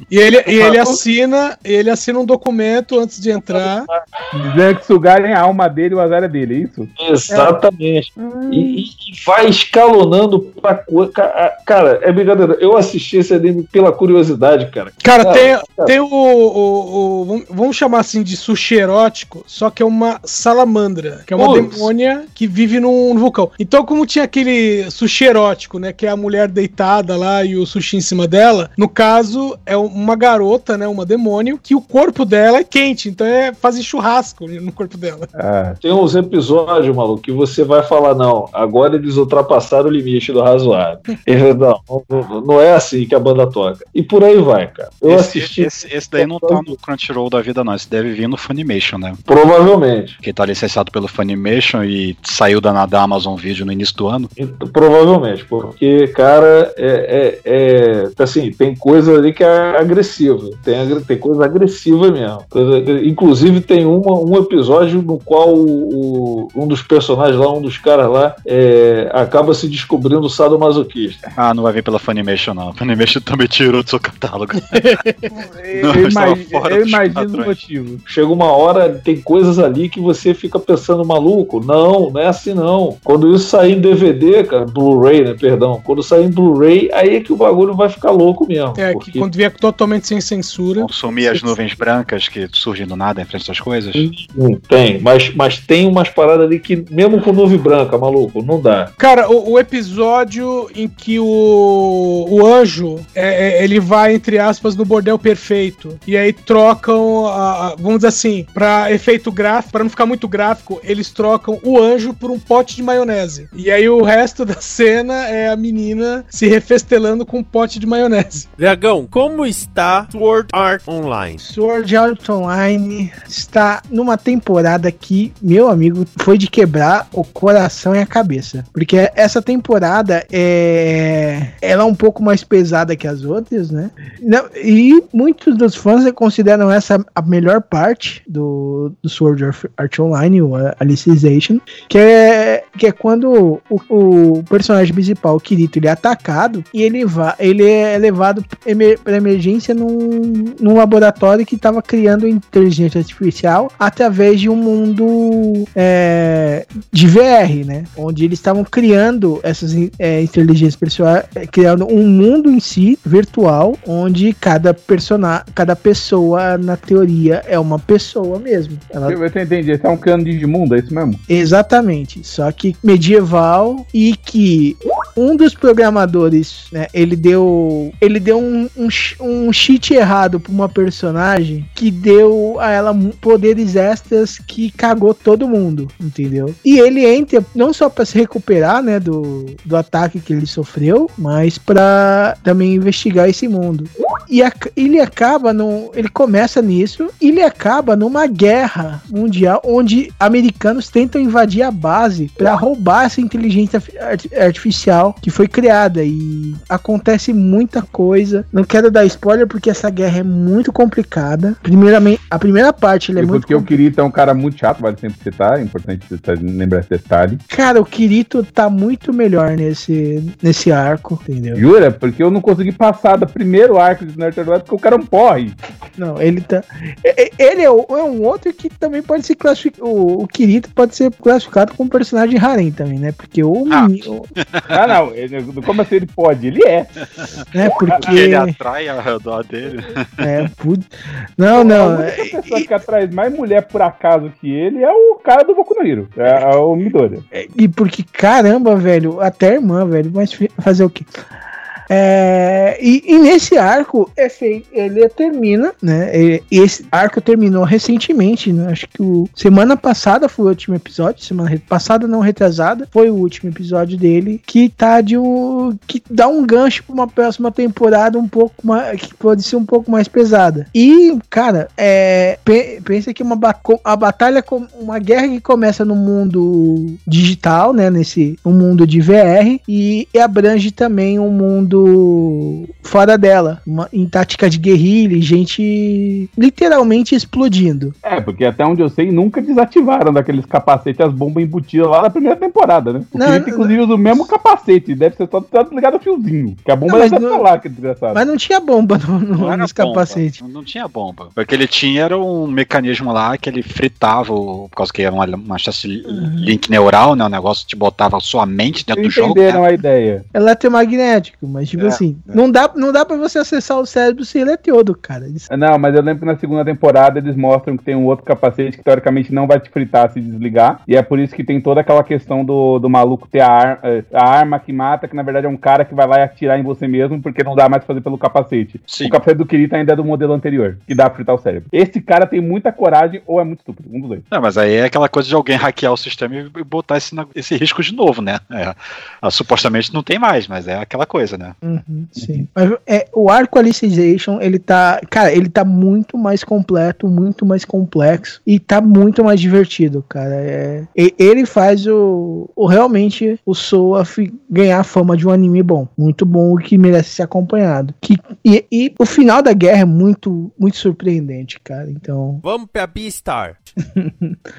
E ele, e ele assina, ele assina um documento antes de entrar. Dizendo que sugarem a alma dele e o azar é dele, é isso? Exatamente. E, e- e vai escalonando pra. Cara, é brincadeira. Eu assisti esse anime pela curiosidade, cara. Cara, Cara, tem, cara. tem o, o- o- vamos- chamar assim de sushi erótico, só que é uma salamandra, que é uma Putz. demônia que vive num, num vulcão. Então, como tinha aquele sushi erótico, né? Que é a mulher deitada lá e o sushi em cima dela, no caso, é uma garota, né? Uma demônio, que o corpo dela é quente, então é fazer churrasco no corpo dela. Ah, Tem uns episódios, maluco, que você vai falar, não, agora eles ultrapassaram o limite do razoável. Não, não, é assim que a banda toca. E por aí vai, cara. Eu esse, assisti, esse, esse daí não tá no Crunchyroll da vida, não. Esse deve vir no Funimation, né? provavelmente. Porque tá licenciado pelo Funimation e saiu da, da Amazon Video no início do ano. Então, Provavelmente, porque, cara, é, é, é- assim, tem coisa ali que é agressiva. Tem, tem coisa agressiva mesmo. Inclusive, tem uma, um episódio no qual o- o- um dos personagens lá, um dos caras lá, é, acaba se descobrindo sadomasoquista. Ah, não vai vir pela Funimation, não. A Funimation também tirou do seu catálogo. Não, eu, estava imagi- fora eu imagino o motivo. Chega uma hora, tem coisas ali que você fica pensando, maluco, não, não é assim não. Quando isso sair em DVD, cara, Blu-ray, né, perdão, quando sair em Blu-ray, aí é que o bagulho vai ficar louco mesmo. É, porque que quando vier totalmente sem censura. Consumir as nuvens brancas que surgem do nada em frente das coisas. Tem, mas, mas tem umas paradas ali que, mesmo com nuvem branca, maluco, não dá. Cara, o, o episódio em que o, o anjo é, é, ele vai, entre aspas, no bordel perfeito. E aí trocam, a- a- vamos dizer assim, pra efeito gráfico, pra não ficar muito gráfico, eles trocam o anjo por um pote de maionese. E aí o resto da cena é a menina se refestelando com um pote de maionese. Dragão, como está Sword Art Online? Sword Art Online está numa temporada que, meu amigo, foi de quebrar o coração e a cabeça. Porque essa temporada é. Ela é um pouco mais pesada que as outras, né? E muitos dos fãs consideram essa a melhor parte do, do Sword Art Online, o Alicization, que é, que é quando o, o personagem principal, o Kirito, ele é atacado e ele, va, ele é levado para emergência num, num laboratório que estava criando inteligência artificial através de um mundo é, de VR, né? Onde eles estavam criando essas é, inteligências pessoais, é, criando um mundo em si virtual, onde cada personagem, cada pessoa na teoria é uma pessoa mesmo. Ela Eu, eu entendi, esse é um cano de Digimundo, é isso mesmo? Exatamente. Só que medieval e que um dos programadores, né, ele deu, ele deu um, um, um cheat errado pra uma personagem que deu a ela poderes extras que cagou todo mundo, entendeu? E ele entra não só pra se recuperar, né, do, do ataque que ele sofreu, mas pra também investigar esse mundo. E ac- ele acaba no, ele começa nisso, e ele acaba numa guerra mundial onde americanos tentam invadir a base pra roubar essa inteligência arti- arti- artificial que foi criada e acontece muita coisa. Não quero dar spoiler porque essa guerra é muito complicada. Primeiramente, a primeira parte ele é E muito porque o Kirito é um cara muito chato, vale sempre citar, é importante lembrar esse detalhe. Cara, o Kirito tá muito melhor nesse, nesse arco, entendeu? Jura? Porque eu não consegui passar do primeiro arco Nerd Turtle porque o cara é um porre. Não, ele tá. e- e- Ele é, é um outro que também pode ser classificado. O, Kirito pode ser classificado como personagem harem também, né? Porque o. Ah. menino- Ah, não. Ele, como assim ele pode? Ele é. né? Porque. Ele atrai ao redor dele. É. Não, não. A é- única pessoa que atrai mais mulher por acaso que ele é o cara do Boku no Hero. É, é o Midori. E porque, caramba, velho, até a irmã, velho, mas fazer o quê? É, e, e nesse arco é feito, ele termina, né? Esse arco terminou recentemente, né? Acho que o semana passada foi o último episódio, semana passada não retrasada, foi o último episódio dele que tá de um que dá um gancho pra uma próxima temporada um pouco mais que pode ser um pouco mais pesada. E, cara, é pe- pensa que uma a batalha uma guerra que começa no mundo digital, né, nesse um mundo de VR e, e abrange também um mundo fora dela, uma- em tática de guerrilha, e gente literalmente explodindo. É, porque até onde eu sei, nunca desativaram daqueles capacetes as bombas embutidas lá na primeira temporada, né? O Não, Kirito, inclusive, usa o mesmo capacete. Deve ser só só ligado a fiozinho. Que a bomba Não, deve estar lá, que desgraçado. Mas não tinha bomba no, no, nos capacetes. Não, não tinha bomba. O que ele tinha era um mecanismo lá que ele fritava, o- por causa que era uma, uma espécie de link neural, né? O negócio te botava sua mente dentro do jogo. Entenderam Né? a ideia. Eletromagnético, mas tipo É, assim, é. não dá, não dá pra você acessar o cérebro sem eletrodo, cara. Isso- Não, mas eu lembro que na segunda temporada eles mostram que tem um outro capacete que teoricamente não vai te fritar se desligar. E é por isso que tem toda aquela questão do, do maluco ter a, ar- eh, a arma que mata, que na verdade é um cara que vai lá e atirar em você mesmo, porque não dá mais pra fazer pelo capacete. Sim. O capacete do Kirito ainda é do modelo anterior, que dá pra fritar o cérebro. Esse cara tem muita coragem ou é muito estúpido, um dos dois. Não, mas aí é aquela coisa de alguém hackear o sistema e botar esse, esse risco de novo, né? É. Ah, supostamente não tem mais, mas é aquela coisa, né? Uhum, sim. Mas é, o arco Alicization, ele tá. Cara, ele tá muito mais completo, muito mais complexo e tá muito mais divertido, cara. É, e- ele faz o, o realmente o Soa ganhar a fama de um anime bom. Muito bom que merece ser acompanhado. Que, e, e o final da guerra é muito, muito surpreendente, cara. Então. Vamos pra Beastar.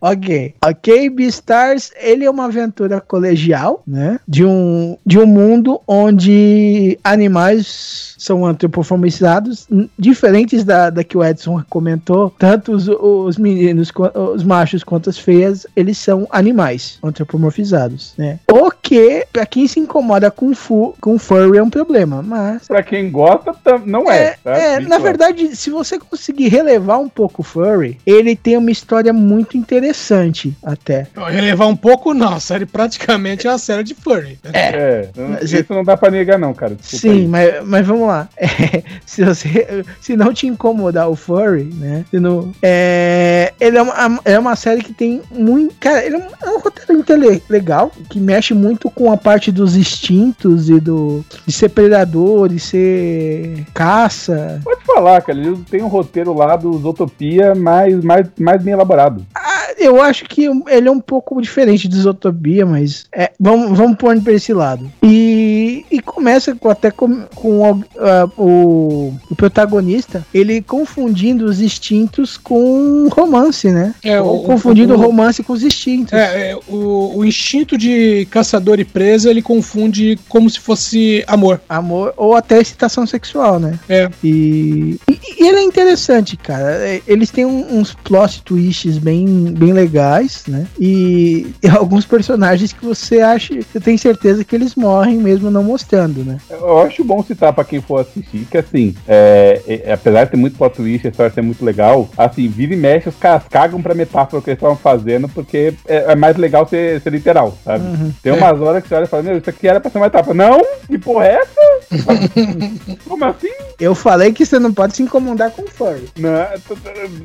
Ok. Ok, Beastars, ele é uma aventura colegial, né? De um, de um mundo onde animais são antropomorfizados, n- diferentes da, da que o Edson comentou. Tanto os, os meninos, os machos quanto as feias, eles são animais antropomorfizados, né? O que, pra quem se incomoda com, fu, com furry, é um problema, mas Pra quem gosta, não é. é, tá? é, na verdade, se você conseguir relevar um pouco o Furry, ele tem uma história muito interessante até. Relevar um pouco, não. A série praticamente é uma série de furry. É, não- Mas isso não dá pra negar, não, cara. Desculpa Sim, aí. mas, mas vamos lá. É, se, você, se não te incomodar o Furry, né? se não- é, ele é uma, é uma série que tem muito. Cara, ele é um, é um roteiro intele- legal, que mexe muito com a parte dos instintos e do de ser predador, de ser caça. Pode falar, cara. Eles têm um roteiro lá do Zootopia mais, mais, mais bem elaborado. Ah, eu acho que ele é um pouco diferente de Zootopia, mas é, vamos, vamos pôr pra esse lado. E, e começa com, até com, com o, ah, o, o protagonista, ele confundindo os instintos com romance, né? É, Ou o- confundindo o- o romance com os instintos. É, é, o, o instinto de caçador e presa ele confunde como se fosse amor. Amor ou até excitação sexual, né? É. E, e- e ele é interessante, cara. É, Eles têm um- uns plot twists bem, bem legais, né? E, e alguns personagens que você acha, você tem certeza que eles morrem mesmo não mostrando. né? Eu acho bom citar pra quem for assistir que, assim, é, é, apesar de ter muito plot twist, a história ser muito legal, assim, vira e mexe, os caras cagam pra metáfora que eles estavam fazendo, porque é, é mais legal ser, ser literal, sabe? Uhum. Tem umas horas que você olha e fala, meu, isso aqui era pra ser uma etapa. Não? Que porra é essa? Como assim? Eu falei que você não pode se incomodar com furry. Não,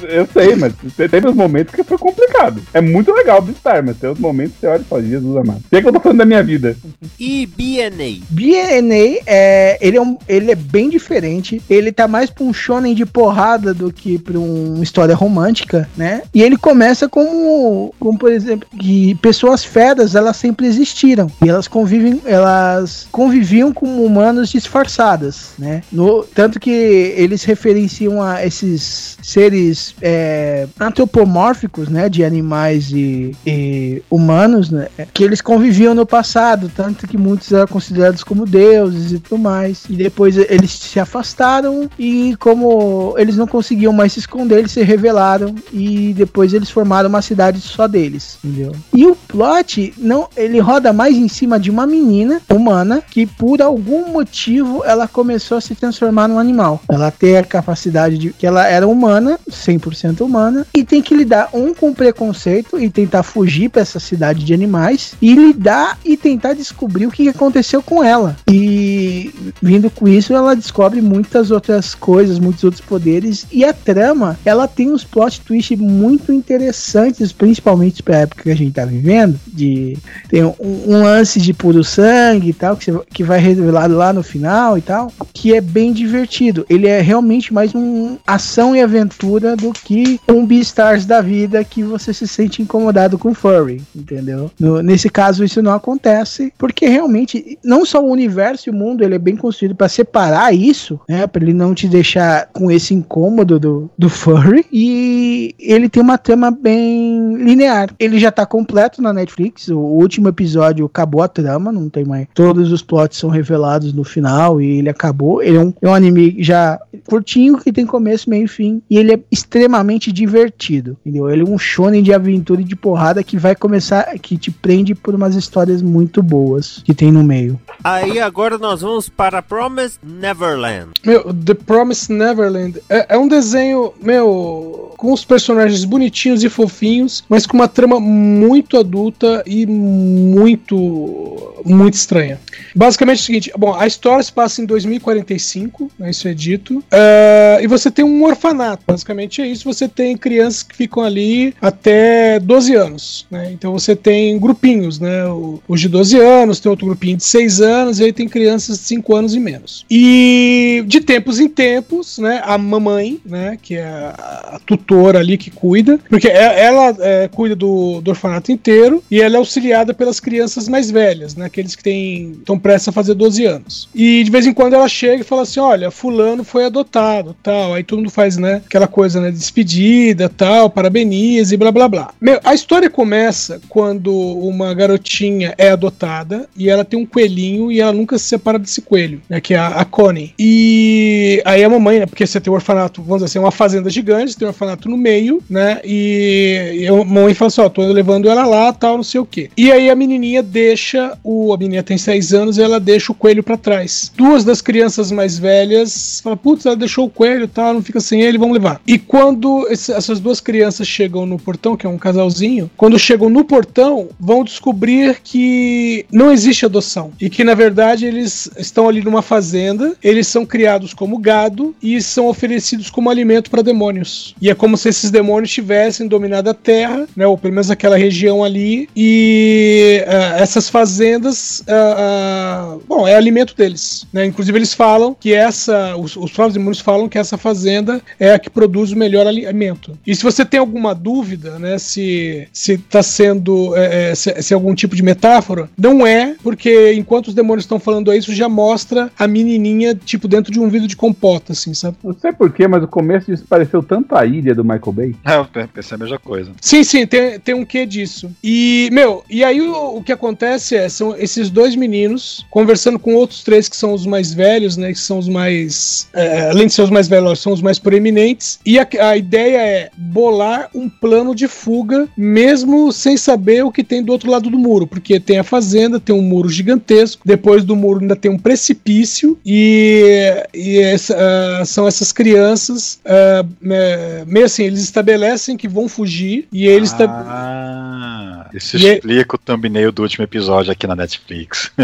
eu sei, mas teve uns momentos que foi complicado. É muito legal o Beastar, mas tem uns momentos que você olha e fala, Jesus amado. O que, é que eu tô falando da minha vida? E BNA? BNA, é, ele, é um, ele é bem diferente. Ele tá mais pra um shonen de porrada do que pra uma história romântica, né? E ele começa como, como por exemplo, que pessoas feras, elas sempre existiram. E elas convivem, elas conviviam com humanos disfarçadas, né? No, tanto que eles referenciam a esses seres é, antropomórficos, né? De animais e, e humanos, né? Que eles conviviam no passado, tanto que muitos eram considerados como deuses e tudo mais. E depois eles se afastaram e como eles não conseguiam mais se esconder, eles se revelaram e depois eles formaram uma cidade só deles, entendeu? E o plot não, ele roda mais em cima de uma menina humana que por algum motivo ela começou a se transformar num animal. Ela tem a capacidade de que ela era humana, 100% humana, e tem que lidar um com preconceito e tentar fugir para essa cidade de animais e lidar e tentar descobrir o que aconteceu com ela. E vindo com isso, ela descobre muitas outras coisas, muitos outros poderes e a trama, ela tem uns plot twists muito interessantes, principalmente para a época que a gente tá vivendo, de tem um, um lance de puro sangue e tal que, você- que vai revelado lá no final e tal, que é bem divertido. Ele é realmente mais um ação e aventura do que um Beastars da vida que você se sente incomodado com furry, entendeu? No- nesse caso isso não acontece, porque realmente não só o universo e o mundo ele é bem construído para separar isso, né, para ele não te deixar com esse incômodo do, do furry e ele tem uma trama bem linear. Ele já tá completo na Netflix, o último episódio acabou a trama, não tem mais. Todos os plots são revelados no final e ele acabou. Ele é um, é um anime já curtinho que tem começo, meio e fim e ele é extremamente divertido, entendeu? Ele é um shonen de aventura e de porrada que vai começar que te prende por umas histórias muito boas que tem no meio. Aí agora nós vamos para Promised Neverland. Meu, The Promised Neverland é, é um desenho, meu, com os personagens bonitinhos e fofinhos, mas com uma trama muito adulta e muito, muito estranha. Basicamente é o seguinte: bom, a história se passa em 2045, né, isso é dito, é, e você tem um orfanato. Basicamente é isso. Você tem crianças que ficam ali até 12 anos, né? Então você tem grupinhos, né? Os de 12 anos, tem outro grupinho de 6 anos, e aí tem crianças de 5 anos e menos. E de tempos em tempos, né? A mamãe, né? Que é a, a tutora ali que cuida, porque é- ela é, cuida do, do orfanato inteiro e ela é auxiliada pelas crianças mais velhas, né? Aqueles que têm estão prestes a fazer 12 anos. E de vez em quando ela chega e fala assim: olha, fulano foi adotado, tal. Aí todo mundo faz, né? Aquela coisa, né? Despedida, tal, parabeniza e blá blá blá. Meu, a história começa quando uma garotinha é adotada e ela tem um coelhinho e ela nunca se separa desse coelho, né? Que é a, a Connie. E aí a mamãe, né? Porque você tem um orfanato, vamos dizer assim, uma fazenda gigante, tem um orfanato no meio, né? E, e a mamãe fala assim: ó, tô levando ela lá, tal, não sei o quê. E aí a menininha deixa o. A menininha tem seis anos ela deixa o coelho pra trás. Duas das crianças mais velhas falam: putz, ela deixou o coelho, tal, não fica sem ele, vamos levar. E quando esse- essas duas crianças chegam no portão, que é um casalzinho, quando chegam no portão, vão descobrir que não existe adoção. E que na verdade eles estão ali numa fazenda, eles são criados como gado e são oferecidos como alimento para demônios. E é como se esses demônios tivessem dominado a terra, né, ou pelo menos aquela região ali, e ah, essas fazendas, ah, ah, bom, é alimento deles. Né? Inclusive eles falam que essa, os, os próprios demônios falam que essa fazenda é a que produz o melhor alimento. E se você tem alguma dúvida, né, se está sendo é, se, se é algum tipo de metáfora, não é, porque enquanto os demônios estão falando isso, já mostra a menininha tipo dentro de um vidro de compota, assim, sabe? Não sei porquê, mas o começo disso pareceu tanto a ilha Do Michael Bay? É, eu pensei a mesma coisa. Sim, sim, tem, tem um quê disso. E, meu, e aí o, o que acontece é, são esses dois meninos conversando com outros três que são os mais velhos, né, que são os mais, é, além de ser os mais velhos, são os mais proeminentes, e a, a ideia é bolar um plano de fuga, mesmo sem saber o que tem do outro lado do muro, porque tem a fazenda, tem um muro gigantesco, depois do muro ainda tem um precipício, e, e essa, ah, são essas crianças, ah, me- meio assim, eles estabelecem que vão fugir, e eles... Ah, isso E é- explica o thumbnail do último episódio aqui na Netflix.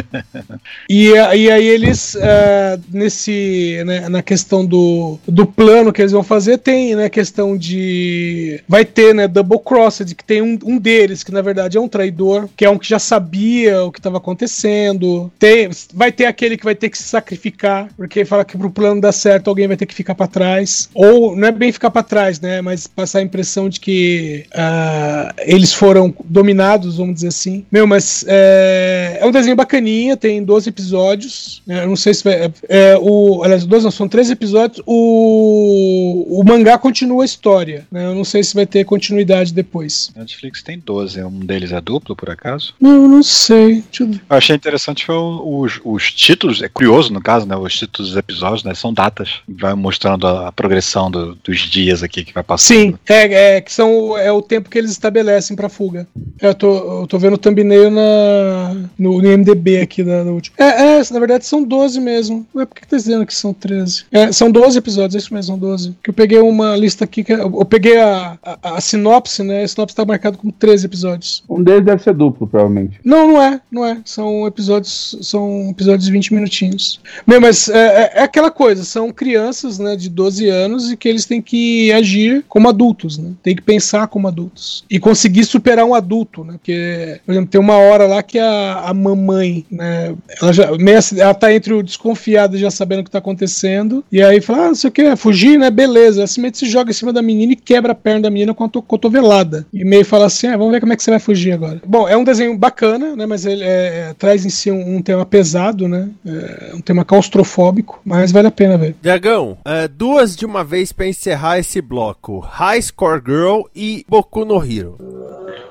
E, e aí eles, ah, nesse, né, na questão do, do plano que eles vão fazer, tem, né, questão de... Vai ter, né, Double Crossed, que tem um, um deles, que na verdade é um traidor, que é um que já sabia o que estava acontecendo. Tem, vai ter aquele que vai ter que se sacrificar, porque fala que pro plano dar certo, alguém vai ter que ficar para trás. Ou, não é bem ficar para trás, né, mas passar a impressão de que ah, eles foram dominados, vamos dizer assim. Meu, mas é, é um desenho bacaninha, tem 12 episódios. né, eu não sei se vai. É, é, o, aliás, 12 não, são 13 episódios. O, o mangá continua a história. né, eu não sei se vai ter continuidade depois. Netflix tem 12, um deles é duplo, por acaso? Não, não sei. Eu achei interessante foi os, os títulos, é curioso no caso, né? Os títulos dos episódios, né? São datas. Vai mostrando a, a progressão do- dos dias aqui que vai passando. Sim, é, é que são é o tempo que eles estabelecem pra fuga. Eu tô, eu tô vendo o thumbnail na, no, no IMDB aqui da, da última. É, é, na verdade são 12 mesmo. Ué, por que tá dizendo que são 13? É, são 12 episódios, é isso mesmo, são 12. Que eu peguei uma lista aqui, que eu, eu peguei a, a, a sinopse, né? A sinopse tá marcado com 13 episódios. Um deles deve ser duplo, provavelmente. Não, não é, não é. São episódios, são episódios de 20 minutinhos. Meu, mas é, é- é aquela coisa, são crianças, né, de 12 anos e que eles têm que agir como adultos, né? Tem que pensar como adultos. E conseguir superar um adulto, né? Porque, por exemplo, tem uma hora lá que a, a mamãe, né, ela já meio assim, ela tá entre o desconfiado e já sabendo o que tá acontecendo, e aí fala, ah, não sei o que, fugir, né? Beleza. Ela simplesmente se joga em cima da menina e quebra a perna da menina com a to- cotovelada. E meio fala assim, ah, vamos ver como é que você vai fugir agora. Bom, é um desenho bacana, né? Mas ele é- é- traz em si um, um tema pesado, né? É um tema claustrofóbico, mas vale a pena ver. Diagão, é, duas de uma vez pra encerrar esse bloco: High Score Girl e Boku no Hero.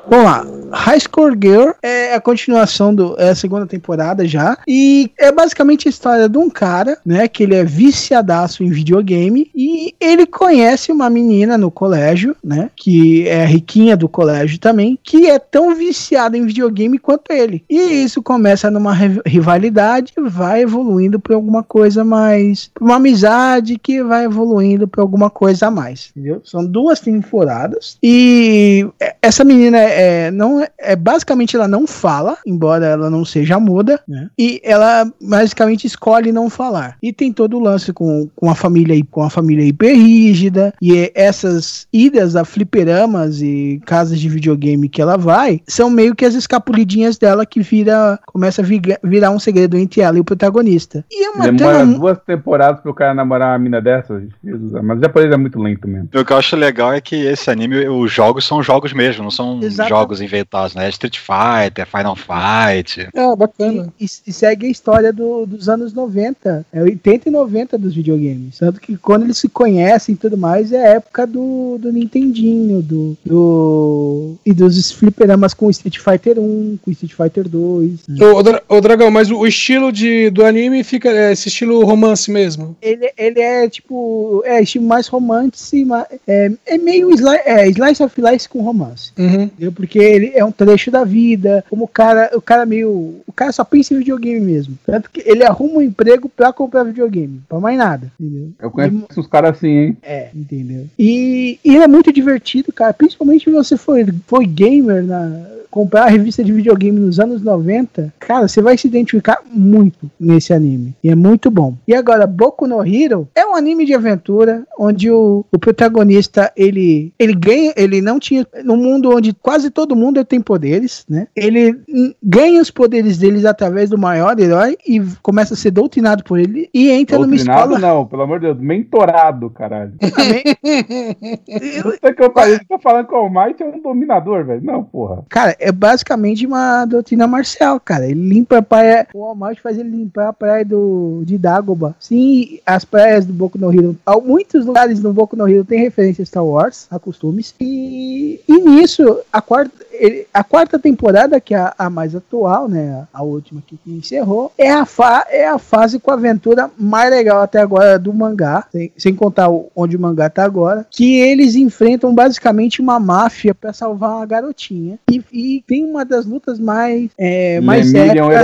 Vamos lá. High Score Girl é a continuação do é a segunda temporada já e é basicamente a história de um cara, né, que ele é viciadaço em videogame e ele conhece uma menina no colégio, né, que é a riquinha do colégio também, que é tão viciada em videogame quanto ele. E isso começa numa ri- rivalidade, vai evoluindo para alguma coisa mais, uma amizade que vai evoluindo para alguma coisa a mais, entendeu? São duas temporadas e essa menina é, não é, é- basicamente ela não fala, embora ela não seja muda, né? E ela basicamente escolhe não falar. E tem todo o lance com, com a família com a família hiper rígida e essas idas a fliperamas e casas de videogame que ela vai são meio que as escapulidinhas dela que vira começa a viga- virar um segredo entre ela e o protagonista. E é uma Demora trama duas temporadas pro cara namorar uma mina dessa. Jesus, mas o japonês é muito lento mesmo. O que eu acho legal é que esse anime, os jogos são jogos mesmo, não são Exato. jogos inventados, né? É Street Fighter, Final Fight. Ah, bacana. E, e segue a história do- dos anos 90, é 80 e 90 dos videogames. Tanto que quando eles se conhecem e tudo mais, é a época do, do Nintendinho, do, do. e dos fliperamas com Street Fighter 1, com Street Fighter 2. né? Ô, Dra- ô, Dragão, mas o, o estilo de, do anime fica é, esse estilo romance mesmo. Ele, ele é tipo. É estilo mais romance, ma- é, é meio sli, é, slice of life com romance. Uhum. Entendeu? Porque ele é um trecho da vida, como o cara, o cara meio. O cara só pensa em videogame mesmo. Tanto que ele arruma um emprego pra comprar videogame. Pra mais nada. Entendeu? Eu conheço uns caras assim, hein? É, entendeu? E, e ele é muito divertido, cara. Principalmente se você for, for gamer na. Comprar a revista de videogame nos anos 90, cara, você vai se identificar muito nesse anime. E é muito bom. E agora, Boku no Hero é um anime de aventura onde o, o protagonista ele, ele ganha, ele não tinha. Num mundo onde quase todo mundo é tem poderes, né? Ele ganha os poderes deles através do maior herói e começa a ser doutrinado por ele e entra numa Doutrinado escola. não, pelo amor de Deus, mentorado, caralho. Puta que eu parei, tá falando que o All Might é um dominador, velho. Não, porra. Cara, é basicamente uma doutrina marcial, cara. Ele limpa a praia. O Walmart faz ele limpar a praia do, de Dagoba. Sim, as praias do Boku no Hero. Há Muitos lugares do Boku no Hero tem referência a Star Wars, a costumes. E, e nisso, a quarta, ele- a quarta temporada, que é a, a mais atual, né? A última que encerrou, é a, fa, é a fase com a aventura mais legal até agora do mangá. Sem, sem contar o- onde o mangá tá agora. Que eles enfrentam basicamente uma máfia pra salvar uma garotinha. E, e tem uma das lutas mais, é, mais Lemillion é.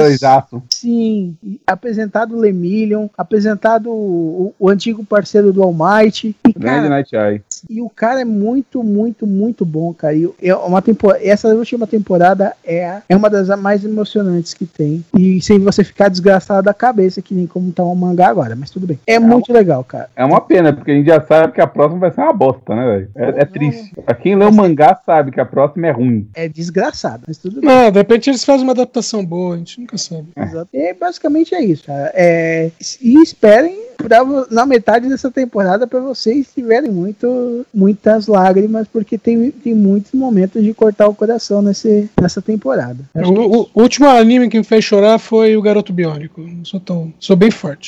Sim, e apresentado o Lemillion, apresentado o, o antigo parceiro do All Might. E, Grande cara, Night Eye. e o cara é muito, muito, muito bom, cara. E é uma temporada, essa última temporada é, é uma das mais emocionantes que tem. E sem você ficar desgastado da cabeça, que nem como tá o mangá agora, mas tudo bem. É muito legal, cara. É uma pena, porque a gente já sabe que a próxima vai ser uma bosta, né, velho? É, é triste. Pra quem lê o mangá sabe que a próxima é ruim. É desgraçado, mas tudo bem. Não, de repente eles fazem uma adaptação boa, a gente nunca sabe. Exato. E basicamente é isso, cara. É, e esperem pra na metade dessa temporada para vocês tiverem muito, muitas lágrimas, porque tem, tem muitos momentos de cortar o coração nesse, nessa temporada. O, o- último anime que me fez chorar foi o Garoto Biônico. Não sou tão. Sou bem forte.